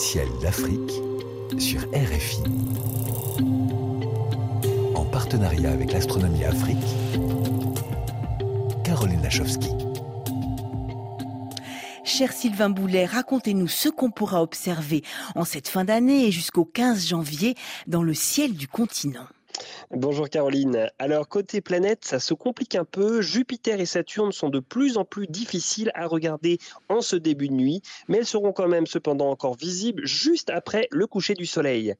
Ciel d'Afrique sur RFI. En partenariat avec l'Astronomie Afrique, Caroline Lachowski. Cher Sylvain Boulet, racontez-nous ce qu'on pourra observer en cette fin d'année et jusqu'au 15 janvier dans le ciel du continent. Bonjour Caroline. Alors côté planète, ça se complique un peu. Jupiter et Saturne sont de plus en plus difficiles à regarder en ce début de nuit, mais elles seront quand même cependant encore visibles juste après le coucher du Soleil.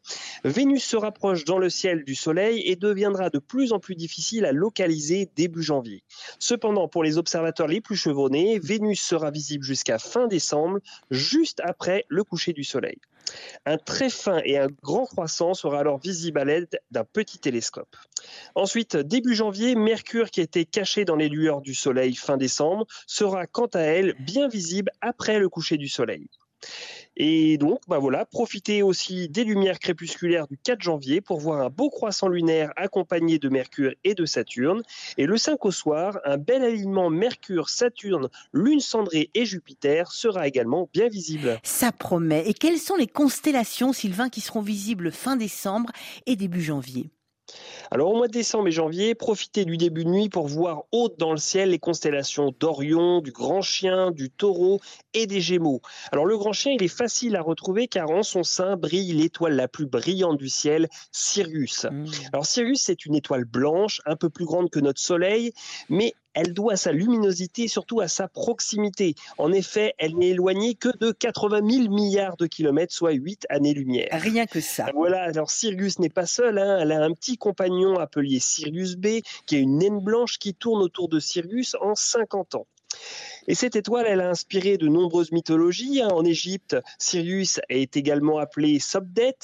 Vénus se rapproche dans le ciel du Soleil et deviendra de plus en plus difficile à localiser début janvier. Cependant, pour les observateurs les plus chevronnés, Vénus sera visible jusqu'à fin décembre, juste après le coucher du Soleil. Un très fin et un grand croissant sera alors visible à l'aide d'un petit télescope. Ensuite, début janvier, Mercure, qui était caché dans les lueurs du Soleil fin décembre, sera quant à elle bien visible après le coucher du Soleil. Et donc, bah voilà, profitez aussi des lumières crépusculaires du 4 janvier pour voir un beau croissant lunaire accompagné de Mercure et de Saturne. Et le 5 au soir, un bel alignement Mercure, Saturne, Lune cendrée et Jupiter sera également bien visible. Ça promet. Et quelles sont les constellations, Sylvain, qui seront visibles fin décembre et début janvier? Alors au mois de décembre et janvier, profitez du début de nuit pour voir haute dans le ciel les constellations d'Orion, du Grand Chien, du Taureau et des Gémeaux. Alors le Grand Chien, il est facile à retrouver car en son sein brille l'étoile la plus brillante du ciel, Sirius. Mmh. Alors Sirius, c'est une étoile blanche, un peu plus grande que notre Soleil, mais elle doit sa luminosité surtout à sa proximité. En effet, elle n'est éloignée que de 80 000 milliards de kilomètres, soit 8 années-lumière. Rien que ça. Voilà, alors Sirius n'est pas seule, hein. elle a un petit compagnon appelé Sirius B, qui est une naine blanche qui tourne autour de Sirius en 50 ans. Et cette étoile, elle a inspiré de nombreuses mythologies. Hein. En Égypte, Sirius est également appelé Sobdet,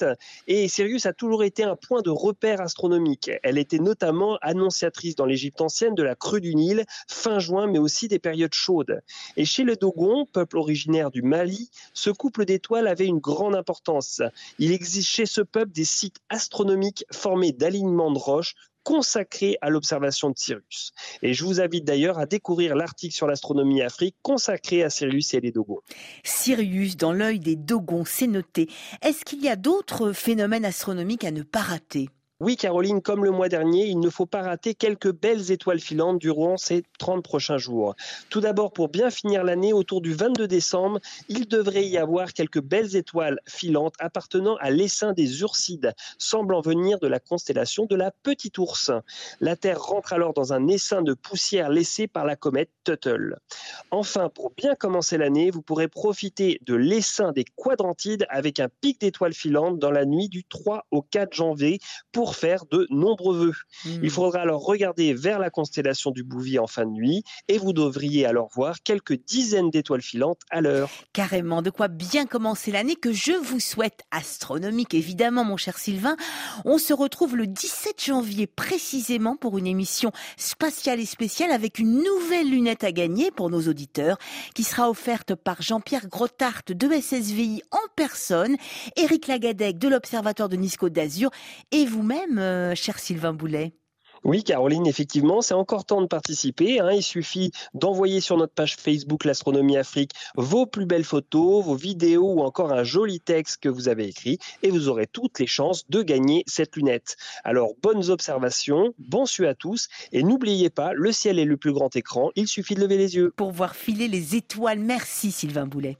et Sirius a toujours été un point de repère astronomique. Elle était notamment annonciatrice dans l'Égypte ancienne de la crue du Nil, fin juin, mais aussi des périodes chaudes. Et chez les Dogons, peuple originaire du Mali, ce couple d'étoiles avait une grande importance. Il existe chez ce peuple des sites astronomiques formés d'alignements de roches consacré à l'observation de Sirius. Et je vous invite d'ailleurs à découvrir l'article sur l'astronomie Afrique consacré à Sirius et les Dogons. Sirius dans l'œil des Dogons, c'est noté. Est-ce qu'il y a d'autres phénomènes astronomiques à ne pas rater? Oui, Caroline, comme le mois dernier, il ne faut pas rater quelques belles étoiles filantes durant ces 30 prochains jours. Tout d'abord, pour bien finir l'année, autour du 22 décembre, il devrait y avoir quelques belles étoiles filantes appartenant à l'essaim des Ursides, semblant venir de la constellation de la Petite Ours. La Terre rentre alors dans un essaim de poussière laissé par la comète Tuttle. Enfin, pour bien commencer l'année, vous pourrez profiter de l'essaim des Quadrantides avec un pic d'étoiles filantes dans la nuit du 3 au 4 janvier pour faire de nombreux vœux. Il hmm. faudra alors regarder vers la constellation du Bouvier en fin de nuit et vous devriez alors voir quelques dizaines d'étoiles filantes à l'heure. Carrément, de quoi bien commencer l'année que je vous souhaite astronomique évidemment mon cher Sylvain. On se retrouve le 17 janvier précisément pour une émission spatiale et spéciale avec une nouvelle lunette à gagner pour nos auditeurs qui sera offerte par Jean-Pierre Grottart de SSVI en personne, Éric Lagadec de l'Observatoire de Nice Côte d'Azur et vous-même euh, cher Sylvain Boulet oui, Caroline, effectivement, c'est encore temps de participer. Hein. Il suffit d'envoyer sur notre page Facebook L'Astronomie Afrique vos plus belles photos, vos vidéos ou encore un joli texte que vous avez écrit et vous aurez toutes les chances de gagner cette lunette. Alors, bonnes observations, bon su à tous et n'oubliez pas, le ciel est le plus grand écran, il suffit de lever les yeux. Pour voir filer les étoiles, merci Sylvain Boulet.